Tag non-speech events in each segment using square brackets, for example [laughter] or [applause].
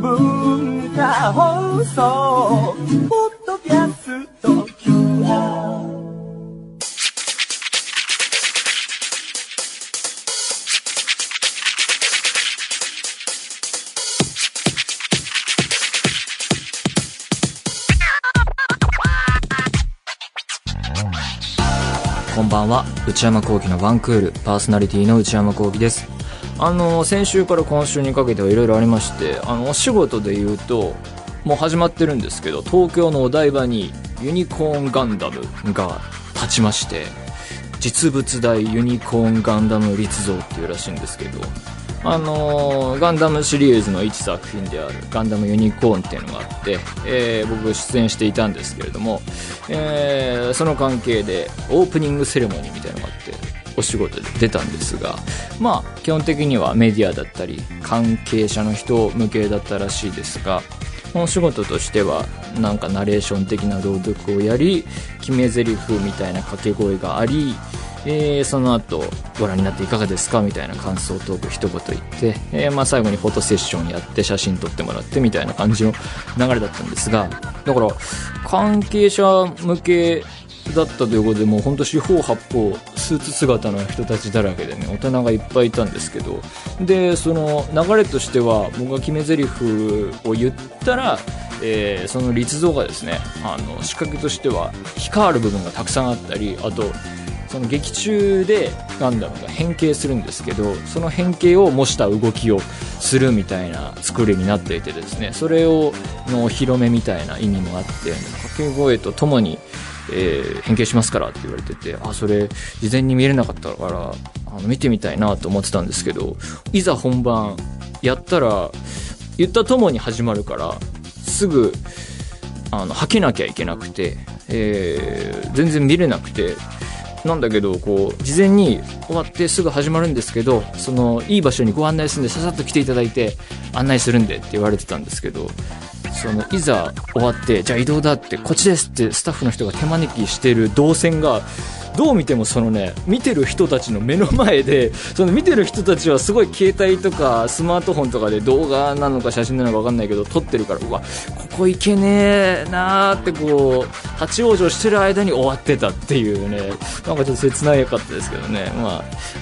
文化放送ポッドキャスト QR こんばんは。内山聖輝のワンクール。パーソナリティーの内山聖輝です。あの先週から今週にかけてはいろいろありましてあのお仕事で言うともう始まってるんですけど東京のお台場にユニコーンガンダムが立ちまして実物大ユニコーンガンダム立像っていうらしいんですけどあのーガンダムシリーズの一作品であるガンダムユニコーンっていうのがあって、えー僕出演していたんですけれども、えーその関係でオープニングセレモニーみたいなのがあってお仕事で出たんですがまあ基本的にはメディアだったり関係者の人向けだったらしいですがお仕事としてはなんかナレーション的な朗読をやり決め台詞みたいな掛け声がありえーその後ご覧になっていかがですかみたいな感想トーク一言言って、えーまあ、最後にフォトセッションやって写真撮ってもらってみたいな感じの流れだったんですがだから関係者向けだったということでもう本当四方八方スーツ姿の人たちだらけでね大人がいっぱいいたんですけどでその流れとしては僕が決め台詞を言ったらえーその立像がですねあの仕掛けとしては光る部分がたくさんあったりあとその劇中でガンダムが変形するんですけどその変形を模した動きをするみたいな作りになっていてですねそれをのお披露目みたいな意味もあって掛け声とともに、えー変形しますからって言われててあそれ事前に見れなかったからあの見てみたいなと思ってたんですけどいざ本番やったら言ったともに始まるからすぐあの吐けなきゃいけなくて、えー全然見れなくてなんだけどこう事前に終わってすぐ始まるんですけどそのいい場所にご案内するんでささっと来ていただいて案内するんでって言われてたんですけどそのいざ終わってじゃあ移動だってこっちですってスタッフの人が手招きしてる動線がどう見てもそのね見てる人たちの目の前で [laughs] その見てる人たちはすごい携帯とかスマートフォンとかで動画なのか写真なのか分かんないけど撮ってるからうわここ行けねえなーってこう立ち往生してる間に終わってたっていうねなんかちょっと切ないかったですけどね。まあ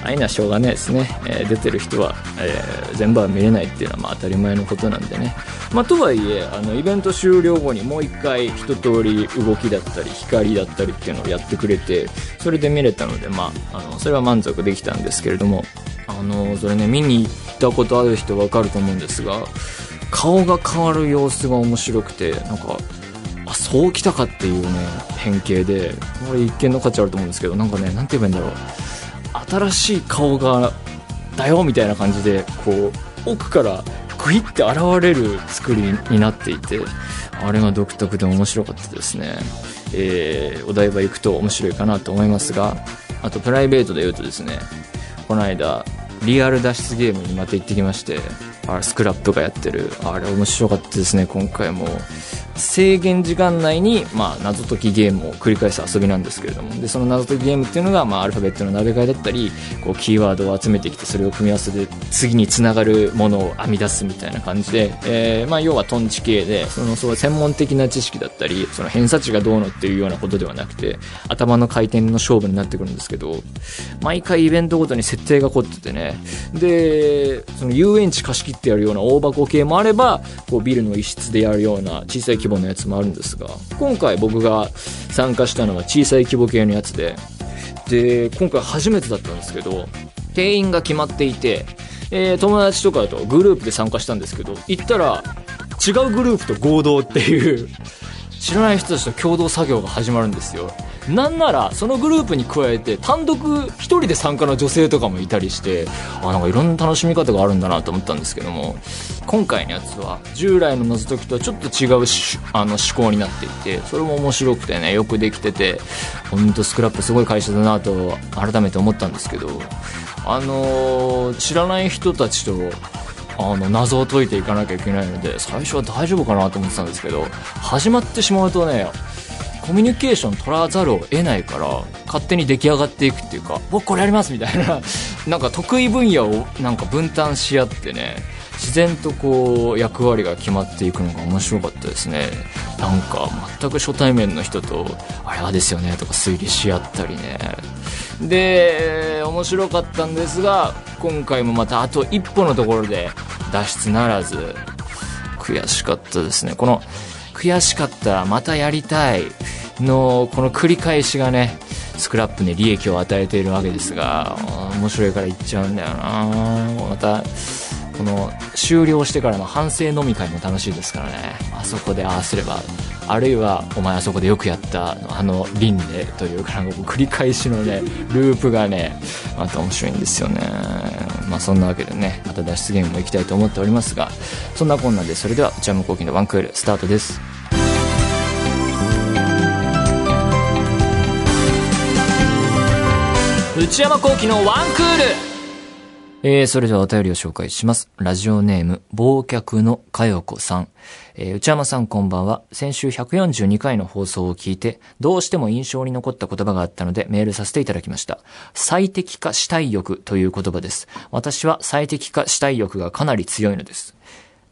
ああいうのはしょうがないですね、えー出てる人は、えー全部は見れないっていうのはまあ当たり前のことなんでね。まあとはいえあのイベント終了後にもう一回一通り動きだったり光だったりっていうのをやってくれてそれで見れたのでまああのそれは満足できたんですけれどもあのそれね見に行ったことある人わかると思うんですが顔が変わる様子が面白くてなんかあそうきたかっていうね変形でこれ一見の価値あると思うんですけどなんかねなんて言えばいいんだろう。新しい顔がだよみたいな感じでこう奥からグイって現れる作りになっていてあれが独特で面白かったですね、えーお台場行くと面白いかなと思いますがあとプライベートで言うとですねこの間リアル脱出ゲームにまた行ってきましてあスクラップがやってる。あれ面白かったですね今回も。制限時間内に、まあ、謎解きゲームを繰り返す遊びなんですけれども。でその謎解きゲームっていうのが、まあ、アルファベットの並べ替えだったりこうキーワードを集めてきてそれを組み合わせて次につながるものを編み出すみたいな感じで、えーまあ、要はトンチ系でそのそう専門的な知識だったりその偏差値がどうのっていうようなことではなくて頭の回転の勝負になってくるんですけど毎回イベントごとに設定が凝っててね。でその遊園地貸し切ってやるような大箱系もあればこうビルの一室でやるような小さい規模のやつもあるんですが今回僕が参加したのは小さい規模系のやつでで今回初めてだったんですけど定員が決まっていて、えー友達とかだとグループで参加したんですけど行ったら違うグループと合同っていう知らない人たちと共同作業が始まるんですよ。なんならそのグループに加えて単独一人で参加の女性とかもいたりしてあなんかいろんな楽しみ方があるんだなと思ったんですけども今回のやつは従来の謎解きとはちょっと違うあの思考になっていてそれも面白くてねよくできてて本当スクラップすごい会社だなと改めて思ったんですけどあのー知らない人たちとあの謎を解いていかなきゃいけないので最初は大丈夫かなと思ってたんですけど始まってしまうとねコミュニケーション取らざるを得ないから勝手に出来上がっていくっていうか僕これやりますみたいな [laughs] なんか得意分野をなんか分担し合ってね自然とこう役割が決まっていくのが面白かったですね。なんか全く初対面の人と「あれはですよね」とか推理し合ったりね。で面白かったんですが今回もまたあと一歩のところで脱出ならず悔しかったですね。この悔しかったまたやりたいのこの繰り返しがねスクラップに利益を与えているわけですが面白いから言っちゃうんだよな。またこの終了してからの反省飲み会も楽しいですからね。あそこでああすればあるいはお前あそこでよくやったあの輪廻というかなんか繰り返しのね [laughs] ループがねまた面白いんですよね。まあそんなわけでねまた脱出ゲームも行きたいと思っておりますがそんなこんなでそれでは内山昂輝のワンクールスタートです内山聖輝のワンクールえー、それではお便りを紹介します。ラジオネーム、忘却のかよこさん。えー、内山さんこんばんは。先週142回の放送を聞いて、どうしても印象に残った言葉があったのでメールさせていただきました。最適化したい欲という言葉です。私は最適化したい欲がかなり強いのです。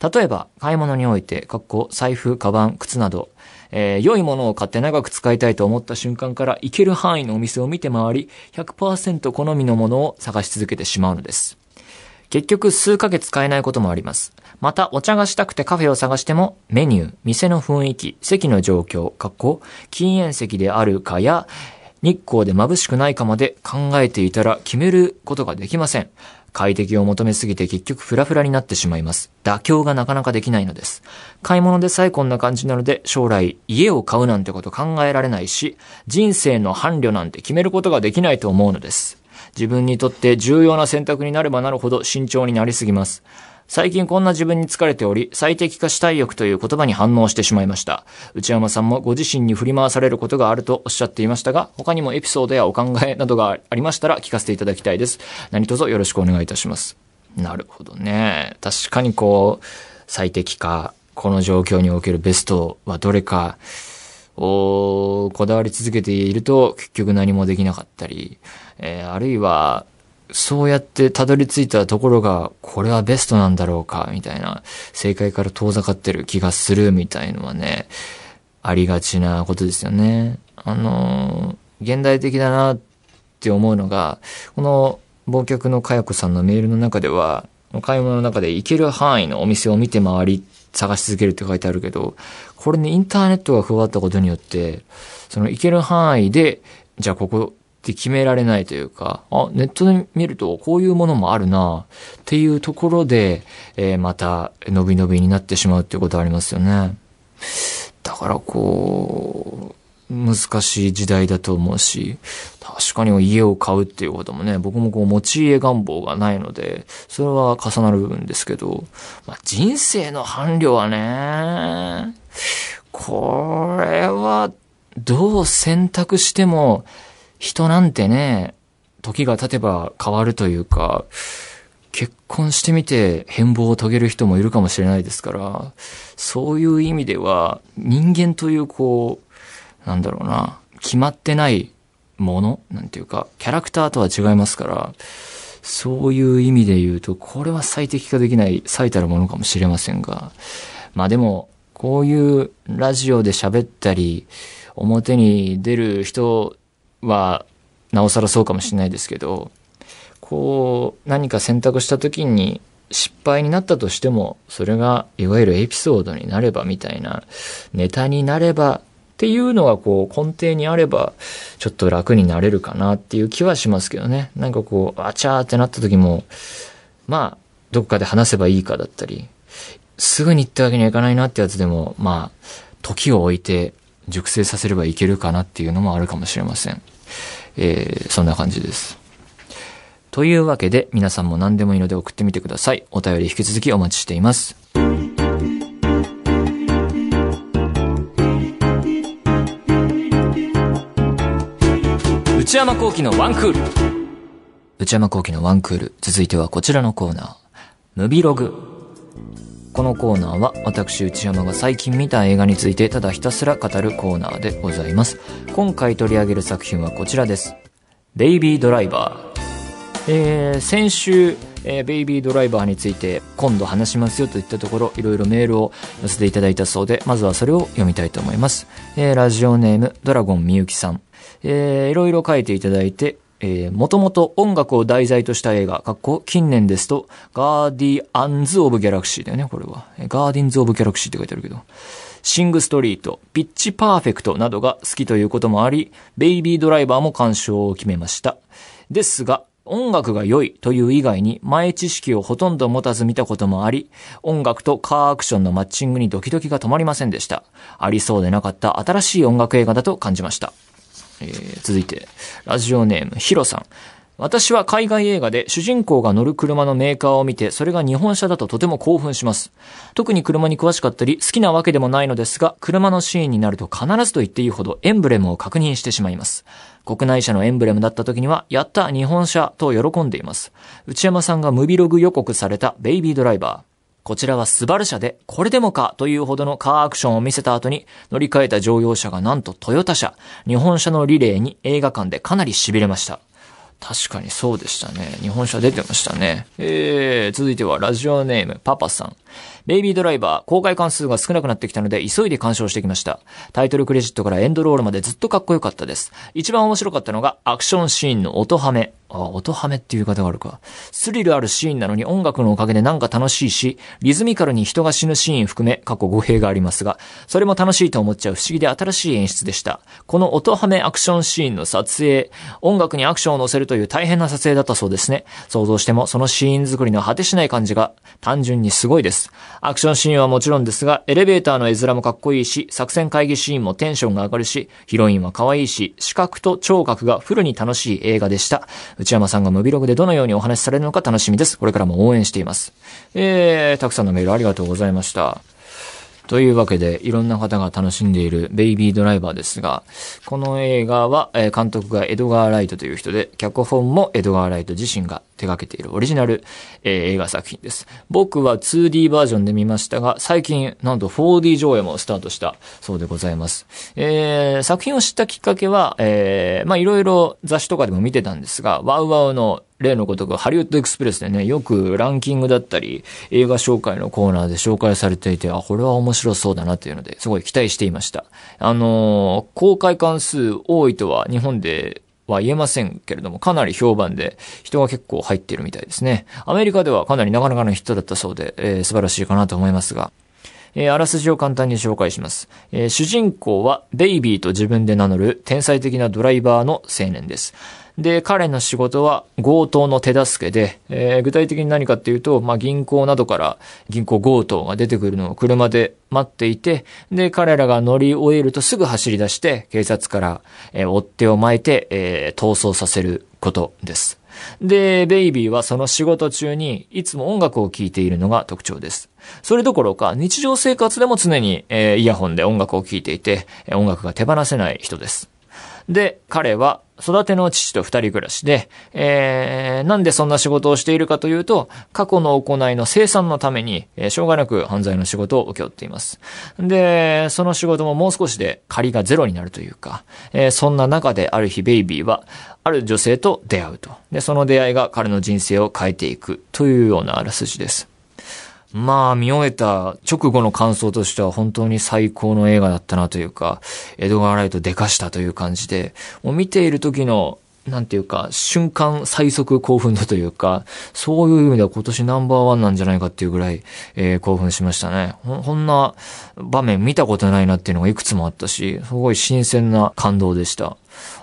例えば、買い物において、かっこ財布、カバン、靴など、えー、良いものを買って長く使いたいと思った瞬間から行ける範囲のお店を見て回り、100%好みのものを探し続けてしまうのです。結局数ヶ月使えないこともあります。また、お茶がしたくてカフェを探しても、メニュー、店の雰囲気、席の状況、格好、禁煙席であるかや、日光で眩しくないかまで考えていたら決めることができません。快適を求めすぎて結局フラフラになってしまいます。妥協がなかなかできないのです。買い物でさえこんな感じなので、将来家を買うなんてこと考えられないし、人生の伴侶なんて決めることができないと思うのです。自分にとって重要な選択になればなるほど慎重になりすぎます。最近こんな自分に疲れており、最適化したい欲という言葉に反応してしまいました。内山さんもご自身に振り回されることがあるとおっしゃっていましたが、他にもエピソードやお考えなどがありましたら聞かせていただきたいです。何卒よろしくお願いいたします。なるほどね。確かにこう、最適化、この状況におけるベストはどれか、をこだわり続けていると結局何もできなかったり、えーあるいは、そうやってたどり着いたところが、これはベストなんだろうか、みたいな、正解から遠ざかってる気がする、みたいのはね、ありがちなことですよね。あの現代的だなって思うのが、この、忘却のかやこさんのメールの中では、買い物の中で行ける範囲のお店を見て回り、探し続けるって書いてあるけど、これね、インターネットが加わったことによって、その行ける範囲で、じゃあここって決められないというか、あ、ネットで見るとこういうものもあるなっていうところで、えーまた、伸び伸びになってしまうっていうことありますよね。だからこう、難しい時代だと思うし、確かに家を買うっていうこともね、僕もこう持ち家願望がないので、それは重なる部分ですけど、まあ、人生の伴侶はね、これはどう選択しても人なんてね、時が経てば変わるというか、結婚してみて変貌を遂げる人もいるかもしれないですから、そういう意味では人間というこう、なんだろうな、決まってないものなんていうか、キャラクターとは違いますから、そういう意味で言うと、これは最適化できない最たるものかもしれませんが、まあでも、こういうラジオで喋ったり、表に出る人は、なおさらそうかもしれないですけど、こう、何か選択した時に失敗になったとしても、それがいわゆるエピソードになればみたいな、ネタになればっていうのがこう根底にあれば、ちょっと楽になれるかなっていう気はしますけどね。なんかこう、あちゃーってなった時も、まあ、どこかで話せばいいかだったり、すぐにってわけにはいかないなってやつでも、まあ、時を置いて熟成させればいけるかなっていうのもあるかもしれません。えー、そんな感じです。というわけで、皆さんも何でもいいので送ってみてください。お便り引き続きお待ちしています。内山幸喜のワンクール。内山幸喜のワンクール。続いてはこちらのコーナー。ムビログ。このコーナーは私内山が最近見た映画についてただひたすら語るコーナーでございます。今回取り上げる作品はこちらです。ベイビードライバー。えー、先週、えーベイビードライバーについて今度話しますよといったところ、いろいろメールを寄せていただいたそうで、まずはそれを読みたいと思います。えーラジオネーム、ドラゴンみゆきさん。えーいろいろ書いていただいて、えー、もともと音楽を題材とした映画、かっこ近年ですと、ガーディアンズ・オブ・ギャラクシーだよね、これは。ガーディンズ・オブ・ギャラクシーって書いてあるけど。シング・ストリート、ピッチ・パーフェクトなどが好きということもあり、ベイビードライバーも鑑賞を決めました。ですが、音楽が良いという以外に前知識をほとんど持たず見たこともあり、音楽とカーアクションのマッチングにドキドキが止まりませんでした。ありそうでなかった新しい音楽映画だと感じました。えー続いて、ラジオネーム、ヒロさん。私は海外映画で主人公が乗る車のメーカーを見て、それが日本車だととても興奮します。特に車に詳しかったり、好きなわけでもないのですが、車のシーンになると必ずと言っていいほどエンブレムを確認してしまいます。国内車のエンブレムだった時には、やった日本車と喜んでいます。内山さんがムビログ予告されたベイビードライバー。こちらはスバル車で、これでもかというほどのカーアクションを見せた後に乗り換えた乗用車がなんとトヨタ車、日本車のリレーに映画館でかなり痺れました。確かにそうでしたね。日本車出てましたね。えー、続いてはラジオネームパパさん。ベイビードライバー、公開関数が少なくなってきたので、急いで鑑賞してきました。タイトルクレジットからエンドロールまでずっとかっこよかったです。一番面白かったのが、アクションシーンの音ハメ。あ、音ハメっていう言い方があるか。スリルあるシーンなのに音楽のおかげでなんか楽しいし、リズミカルに人が死ぬシーン含め、過去語弊がありますが、それも楽しいと思っちゃう不思議で新しい演出でした。この音ハメアクションシーンの撮影、音楽にアクションを乗せるという大変な撮影だったそうですね。想像してもそのシーン作りの果てしない感じが単純にすごいです。アクションシーンはもちろんですが、エレベーターの絵面もかっこいいし、作戦会議シーンもテンションが上がるし、ヒロインは可愛いし、視覚と聴覚がフルに楽しい映画でした。内山さんがムビログでどのようにお話しされるのか楽しみです。これからも応援しています。えー、たくさんのメールありがとうございました。というわけで、いろんな方が楽しんでいるベイビードライバーですが、この映画は、え監督がエドガー・ライトという人で、脚本もエドガー・ライト自身が手掛けているオリジナル、えー映画作品です。僕は 2D バージョンで見ましたが、最近、なんと 4D 上映もスタートしたそうでございます。えー作品を知ったきっかけは、えーまあいろいろ雑誌とかでも見てたんですが、ワウワウの例のことがハリウッドエクスプレスでね、よくランキングだったり、映画紹介のコーナーで紹介されていて、あ、これは面白そうだなっていうので、すごい期待していました。あのー公開関数多いとは日本では言えませんけれども、かなり評判で人が結構入っているみたいですね。アメリカではかなりなかなかのヒットだったそうで、えー素晴らしいかなと思いますが、えーあらすじを簡単に紹介します。えー主人公はベイビーと自分で名乗る天才的なドライバーの青年です。で、彼の仕事は強盗の手助けで、えー具体的に何かっていうと、まあ、銀行などから銀行強盗が出てくるのを車で待っていて、で、彼らが乗り終えるとすぐ走り出して、警察から、えー追っ手を巻いて、えー逃走させることです。で、ベイビーはその仕事中にいつも音楽を聴いているのが特徴です。それどころか日常生活でも常に、えーイヤホンで音楽を聴いていて、音楽が手放せない人です。で、彼は育ての父と二人暮らしで、えー、なんでそんな仕事をしているかというと、過去の行いの生産のために、えー、しょうがなく犯罪の仕事を請け負っています。で、その仕事ももう少しで借りがゼロになるというか、えーそんな中である日ベイビーは、ある女性と出会うと。で、その出会いが彼の人生を変えていくというようなあらすじです。まあ、見終えた直後の感想としては本当に最高の映画だったなというか、エドガー・ライトでかしたという感じで、もう見ている時の、なんていうか、瞬間最速興奮度というか、そういう意味では今年ナンバーワンなんじゃないかっていうぐらい、えー興奮しましたね。ほこんな場面見たことないなっていうのがいくつもあったし、すごい新鮮な感動でした。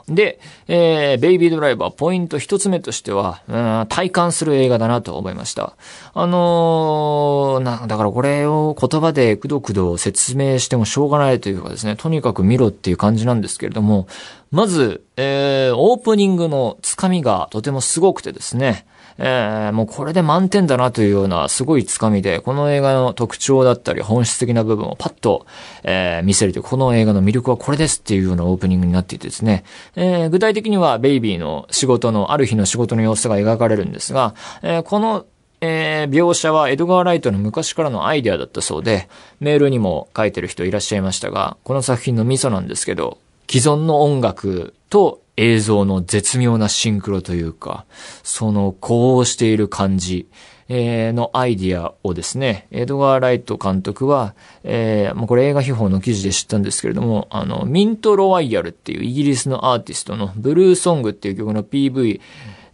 で、えーベイビードライバー、ポイント一つ目としては、うん体感する映画だなと思いました。あのーな、だからこれを言葉でくどくど説明してもしょうがないというかですね、とにかく見ろっていう感じなんですけれども、まず、えーオープニングのつかみがとてもすごくてですね、えーもうこれで満点だなというようなすごいつかみで、この映画の特徴だったり本質的な部分をパッと、えー見せるという、この映画の魅力はこれですっていうようなオープニングになっていてですね、えー具体的にはベイビーの仕事の、ある日の仕事の様子が描かれるんですが、えーこの、えー、描写はエドガー・ライトの昔からのアイデアだったそうで、メールにも書いてる人いらっしゃいましたが、この作品のミソなんですけど、既存の音楽と映像の絶妙なシンクロというか、その呼応している感じ、えー、のアイディアをですね、エドガー・ライト監督は、えー、もうこれ映画秘宝の記事で知ったんですけれども、あの、ミント・ロワイヤルっていうイギリスのアーティストのブルーソングっていう曲の PV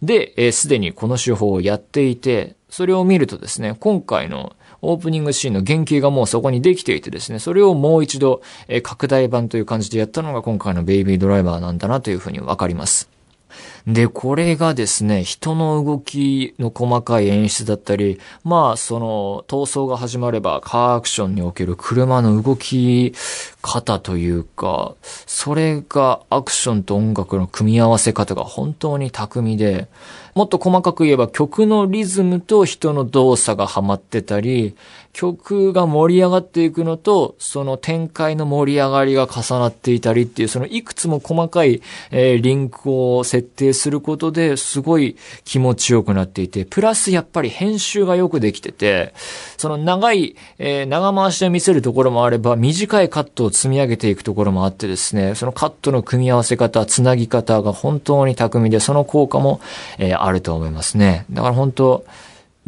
で、えー、すでにこの手法をやっていて、それを見るとですね、今回のオープニングシーンの原型がもうそこにできていてですね、それをもう一度、え、拡大版という感じでやったのが今回のベイビードライバーなんだなというふうにわかります。で、これがですね、人の動きの細かい演出だったり、まあ、その、逃走が始まれば、カーアクションにおける車の動き方というか、それがアクションと音楽の組み合わせ方が本当に巧みで、もっと細かく言えば曲のリズムと人の動作がハマってたり、曲が盛り上がっていくのと、その展開の盛り上がりが重なっていたりっていう、そのいくつも細かい、えー、リンクを設定することですごい気持ちよくなっていて、プラスやっぱり編集がよくできてて、その長い、えー、長回しで見せるところもあれば、短いカットを積み上げていくところもあってですね、そのカットの組み合わせ方、つなぎ方が本当に巧みで、その効果も、えー、あると思いますね。だから本当、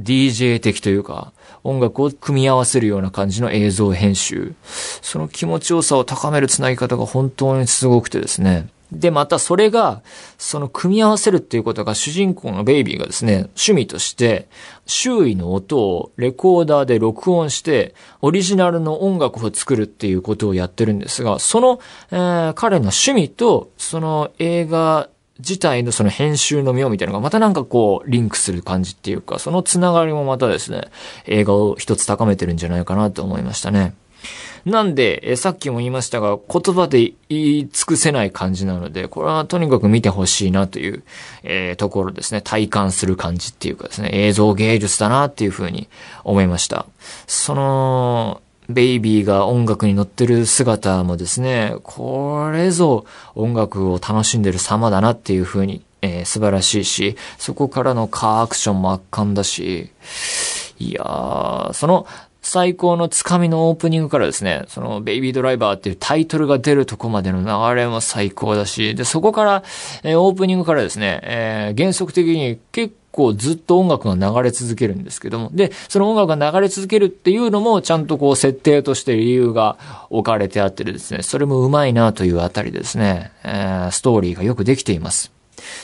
DJ 的というか、音楽を組み合わせるような感じの映像編集。その気持ちよさを高める繋ぎ方が本当にすごくてですね。で、またそれが、その組み合わせるっていうことが主人公のベイビーがですね、趣味として、周囲の音をレコーダーで録音して、オリジナルの音楽を作るっていうことをやってるんですが、その、えー、彼の趣味と、その映画自体のその編集の妙みたいなのがまたなんかこうリンクする感じっていうか、そのつながりもまたですね、映画を一つ高めてるんじゃないかなと思いましたね。なんで、えさっきも言いましたが、言葉で言い尽くせない感じなので、これはとにかく見てほしいなという、えー、ところですね。体感する感じっていうかですね、映像芸術だなっていうふうに思いました。その、ベイビーが音楽に乗ってる姿もですね、これぞ音楽を楽しんでる様だなっていう風に、えー、素晴らしいし、そこからのカーアクションも圧巻だし、いやー、その最高のつかみのオープニングからですね、そのベイビードライバーっていうタイトルが出るとこまでの流れも最高だし、で、そこから、えー、オープニングからですね、えー、原則的に結構構ずっと音楽が流れ続けるんですけども、で、その音楽が流れ続けるっていうのも、ちゃんとこう設定として理由が置かれてあってですね、それもうまいなというあたりですね、えー、ストーリーがよくできています。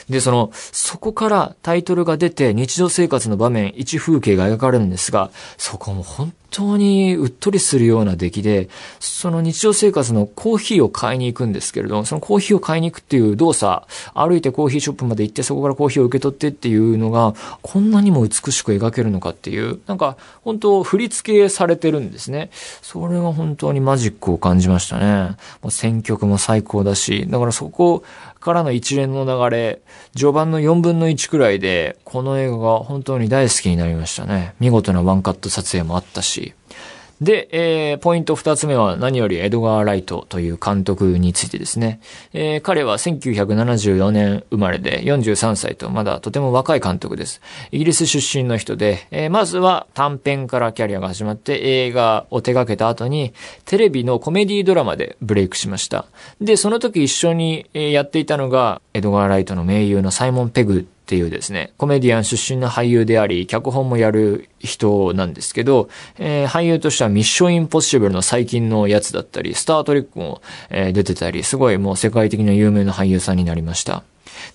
で、その、そこからタイトルが出て日常生活の場面、一風景が描かれるんですが、そこも本当にうっとりするような出来で、その日常生活のコーヒーを買いに行くんですけれども、そのコーヒーを買いに行くっていう動作、歩いてコーヒーショップまで行ってそこからコーヒーを受け取ってっていうのが、こんなにも美しく描けるのかっていう、なんか本当振り付けされてるんですね。それが本当にマジックを感じましたね。もう選曲も最高だし、だからそこからの一連の流れ、序盤の4分の1くらいで、この映画が本当に大好きになりましたね。見事なワンカット撮影もあったし。で、えー、ポイント二つ目は何よりエドガー・ライトという監督についてですね。えー、彼は1974年生まれで43歳とまだとても若い監督です。イギリス出身の人で、えー、まずは短編からキャリアが始まって映画を手掛けた後にテレビのコメディドラマでブレイクしました。で、その時一緒にやっていたのがエドガー・ライトの名優のサイモン・ペグっていうですね、コメディアン出身の俳優であり、脚本もやる人なんですけど、えー、俳優としてはミッションインポッシブルの最近のやつだったり、スタートレックも、えー、出てたり、すごいもう世界的な有名な俳優さんになりました。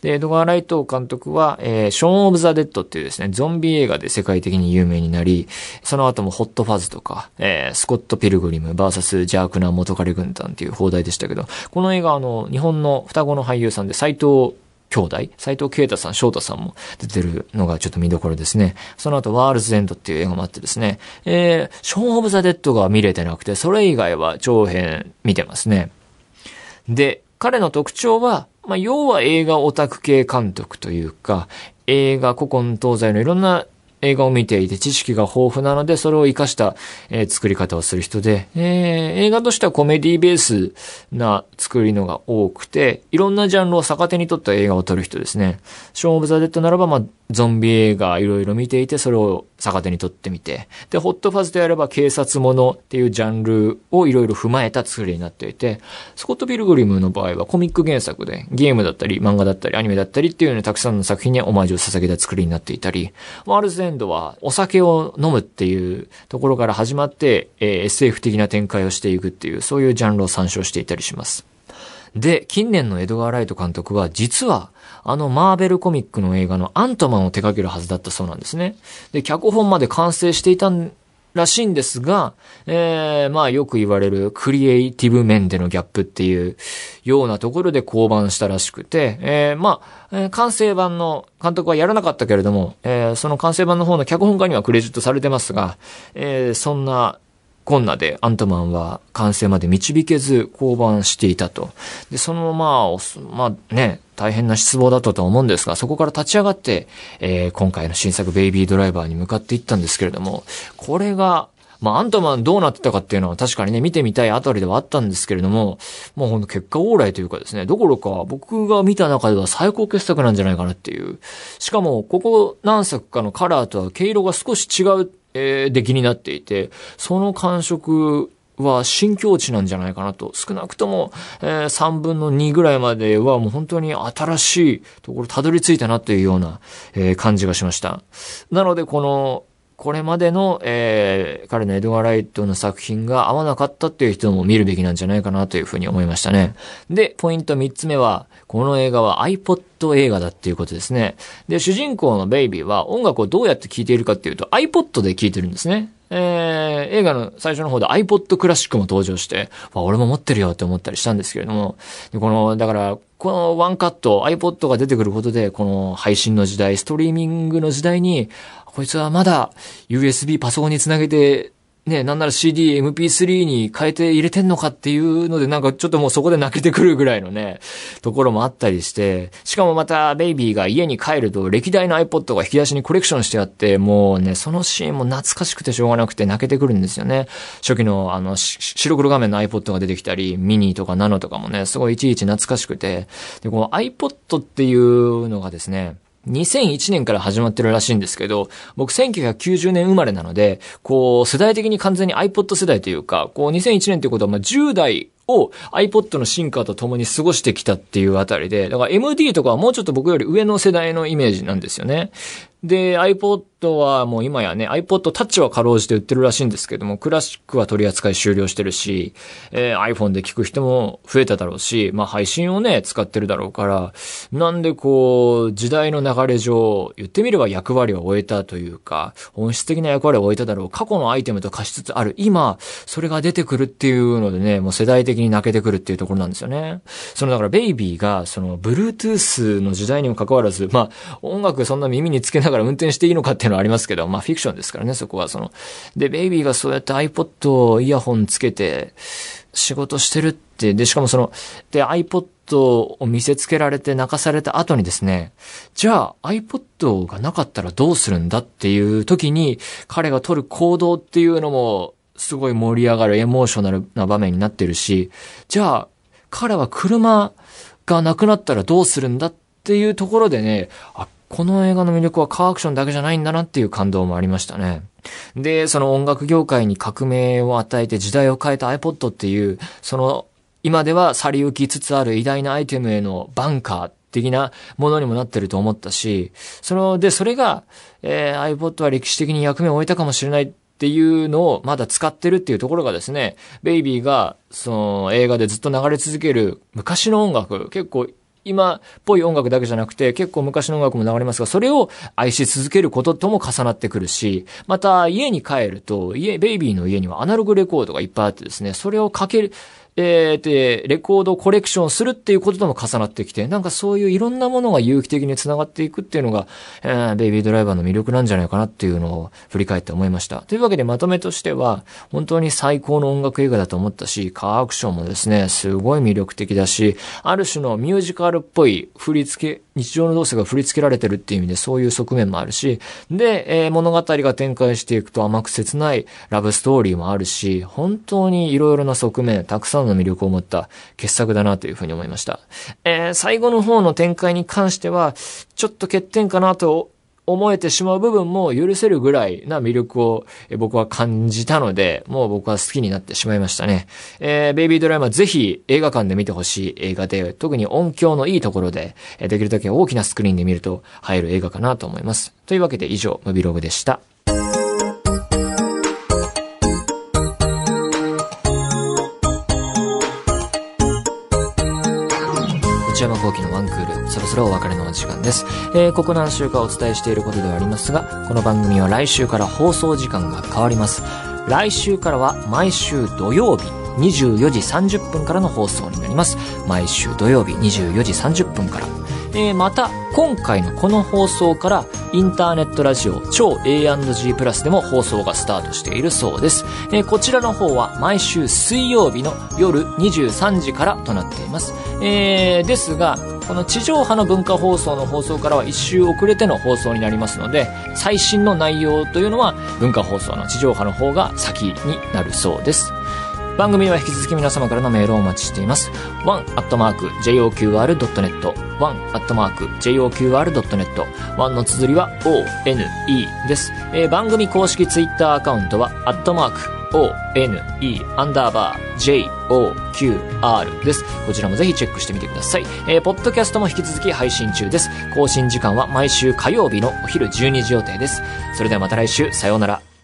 で、エドガー・ライト監督は、えー、ショーン・オブ・ザ・デッドっていうですね、ゾンビ映画で世界的に有名になり、その後もホット・ファズとか、えー、スコット・ピルグリム VS 邪悪な元彼軍団っていう放題でしたけど、この映画あの、日本の双子の俳優さんで斎藤兄弟、斎藤慶太さん、翔太さんも出てるのがちょっと見どころですね。その後、ワールズエンドっていう映画もあってですね、えー、ショーン・オブ・ザ・デッドが見れてなくて、それ以外は長編見てますね。で、彼の特徴は、まあ、要は映画オタク系監督というか、映画古今東西のいろんな映画を見ていて知識が豊富なので、それを活かした、えー、作り方をする人で、えー、映画としてはコメディベースな作りのが多くて、いろんなジャンルを逆手に取った映画を撮る人ですね。ショーン・オブ・ザ・デッドならば、まあ、ゾンビ映画いろいろ見ていて、それを逆手に取ってみて。で、ホットファズであれば警察ものっていうジャンルをいろいろ踏まえた作りになっていて、スコット・ピルグリムの場合はコミック原作で、ゲームだったり、漫画だったり、アニメだったりっていうようなたくさんの作品にオマージュを捧げた作りになっていたり、ワールズ・エンドはお酒を飲むっていうところから始まって、えー、SF 的な展開をしていくっていう、そういうジャンルを参照していたりします。で、近年のエドガー・ライト監督は、実は、あのマーベルコミックの映画のアントマンを手掛けるはずだったそうなんですね。で、脚本まで完成していたらしいんですが、えー、まあよく言われるクリエイティブ面でのギャップっていうようなところで降板したらしくて、えー、まあ、え、完成版の監督はやらなかったけれども、えー、その完成版の方の脚本家にはクレジットされてますが、えー、そんなこんなでアントマンは完成まで導けず降板していたと。で、そのまあ、まあね、大変な失望だったと思うんですが、そこから立ち上がって、えー、今回の新作ベイビードライバーに向かっていったんですけれども、これが、まあ、アントマンどうなってたかっていうのは確かにね、見てみたいあたりではあったんですけれども、もうほんと結果往来というかですね、どころか僕が見た中では最高傑作なんじゃないかなっていう。しかも、ここ何作かのカラーとは毛色が少し違うえー、出来になっていて、その感触は新境地なんじゃないかなと。少なくとも、えー、3分の2ぐらいまではもう本当に新しいところたどり着いたなというような、えー、感じがしました。なのでこのこれまでの、えー、彼のエドガー・ライトの作品が合わなかったっていう人も見るべきなんじゃないかなというふうに思いましたね。で、ポイント3つ目は、この映画は iPod 映画だっていうことですね。で、主人公のベイビーは音楽をどうやって聴いているかっていうと iPod で聴いてるんですね。えー、映画の最初の方で iPod クラシックも登場して、俺も持ってるよって思ったりしたんですけれども、この、だから、このワンカット、iPod が出てくることで、この配信の時代、ストリーミングの時代に、こいつはまだ USB パソコンにつなげてね、なんなら CD、MP3 に変えて入れてんのかっていうので、なんかちょっともうそこで泣けてくるぐらいのね、ところもあったりして、しかもまたベイビーが家に帰ると歴代の iPod が引き出しにコレクションしてあって、もうね、そのシーンも懐かしくてしょうがなくて泣けてくるんですよね。初期のあの、白黒画面の iPod が出てきたり、ミニとかナノとかもね、すごいいちいち懐かしくて、で、この iPod っていうのがですね、2001年から始まってるらしいんですけど、僕1990年生まれなので、こう、世代的に完全に iPod 世代というか、こう、2001年ってことは、まあ、10代を iPod の進化と共に過ごしてきたっていうあたりで、だから MD とかはもうちょっと僕より上の世代のイメージなんですよね。で、iPod はもう今やね、iPod Touch はかろうじて売ってるらしいんですけども、クラシックは取り扱い終了してるし、えー、iPhone で聞く人も増えただろうし、まあ配信をね、使ってるだろうから、なんでこう、時代の流れ上、言ってみれば役割を終えたというか、本質的な役割を終えただろう。過去のアイテムと化しつつある今、それが出てくるっていうのでね、もう世代的に泣けてくるっていうところなんですよね。そのだからベイビーが、その、Bluetooth の時代にも関わらず、まあ、音楽そんな耳につけないがら運転していいのかっていうのはありますけど、まあフィクションですからね、そこはその。で、ベイビーがそうやって iPod をイヤホンつけて仕事してるって、で、しかもその、で、iPod を見せつけられて泣かされた後にですね、じゃあ iPod がなかったらどうするんだっていう時に彼が取る行動っていうのもすごい盛り上がるエモーショナルな場面になってるし、じゃあ彼は車がなくなったらどうするんだっていうところでね、あ、この映画の魅力はカーアクションだけじゃないんだなっていう感動もありましたね。で、その音楽業界に革命を与えて時代を変えた iPod っていう、その今では去り行きつつある偉大なアイテムへのバンカー的なものにもなってると思ったし、その、で、それが、えー、iPod は歴史的に役目を終えたかもしれないっていうのをまだ使ってるっていうところがですね、ベイビーが、その映画でずっと流れ続ける昔の音楽、結構今っぽい音楽だけじゃなくて、結構昔の音楽も流れますが、それを愛し続けることとも重なってくるし、また家に帰ると、家、ベイビーの家にはアナログレコードがいっぱいあってですね、それをかける、えー、で、レコードコレクションするっていうこととも重なってきて、なんかそういういろんなものが有機的に繋がっていくっていうのが、えー、ベイビードライバーの魅力なんじゃないかなっていうのを振り返って思いました。というわけでまとめとしては、本当に最高の音楽映画だと思ったし、カーアクションもですね、すごい魅力的だし、ある種のミュージカルっぽい振り付け日常の動作が振り付けられてるっていう意味でそういう側面もあるし、で、えー、物語が展開していくと甘く切ないラブストーリーもあるし、本当に色々な側面、たくさんの魅力を持った傑作だなというふうに思いました。えー、最後の方の展開に関しては、ちょっと欠点かなと思えてしまう部分も許せるぐらいな魅力を僕は感じたので、もう僕は好きになってしまいましたね。えー、ベイビードライマーぜひ映画館で見てほしい映画で、特に音響のいいところで、できるだけ大きなスクリーンで見ると入る映画かなと思います。というわけで以上、ムビログでした。ール、そろそろお別れのお時間です。えー、ここ何週かお伝えしていることではありますが、この番組は来週から放送時間が変わります。来週からは毎週土曜日、24時30分からの放送になります。毎週土曜日24時30分から。えー、また、今回のこの放送から、インターネットラジオ超 A&G プラスでも放送がスタートしているそうです。えー、こちらの方は毎週水曜日の夜23時からとなっています。えー、ですが、この地上波の文化放送の放送からは一周遅れての放送になりますので、最新の内容というのは文化放送の地上波の方が先になるそうです。番組は引き続き皆様からのメールをお待ちしています。one.joqr.net one.joqr.net one の綴りは one です。えー、番組公式ツイッターアカウントは、アットマーク one アンダーバー joqr です。こちらもぜひチェックしてみてください。えー、ポッドキャストも引き続き配信中です。更新時間は毎週火曜日のお昼12時予定です。それではまた来週、さようなら。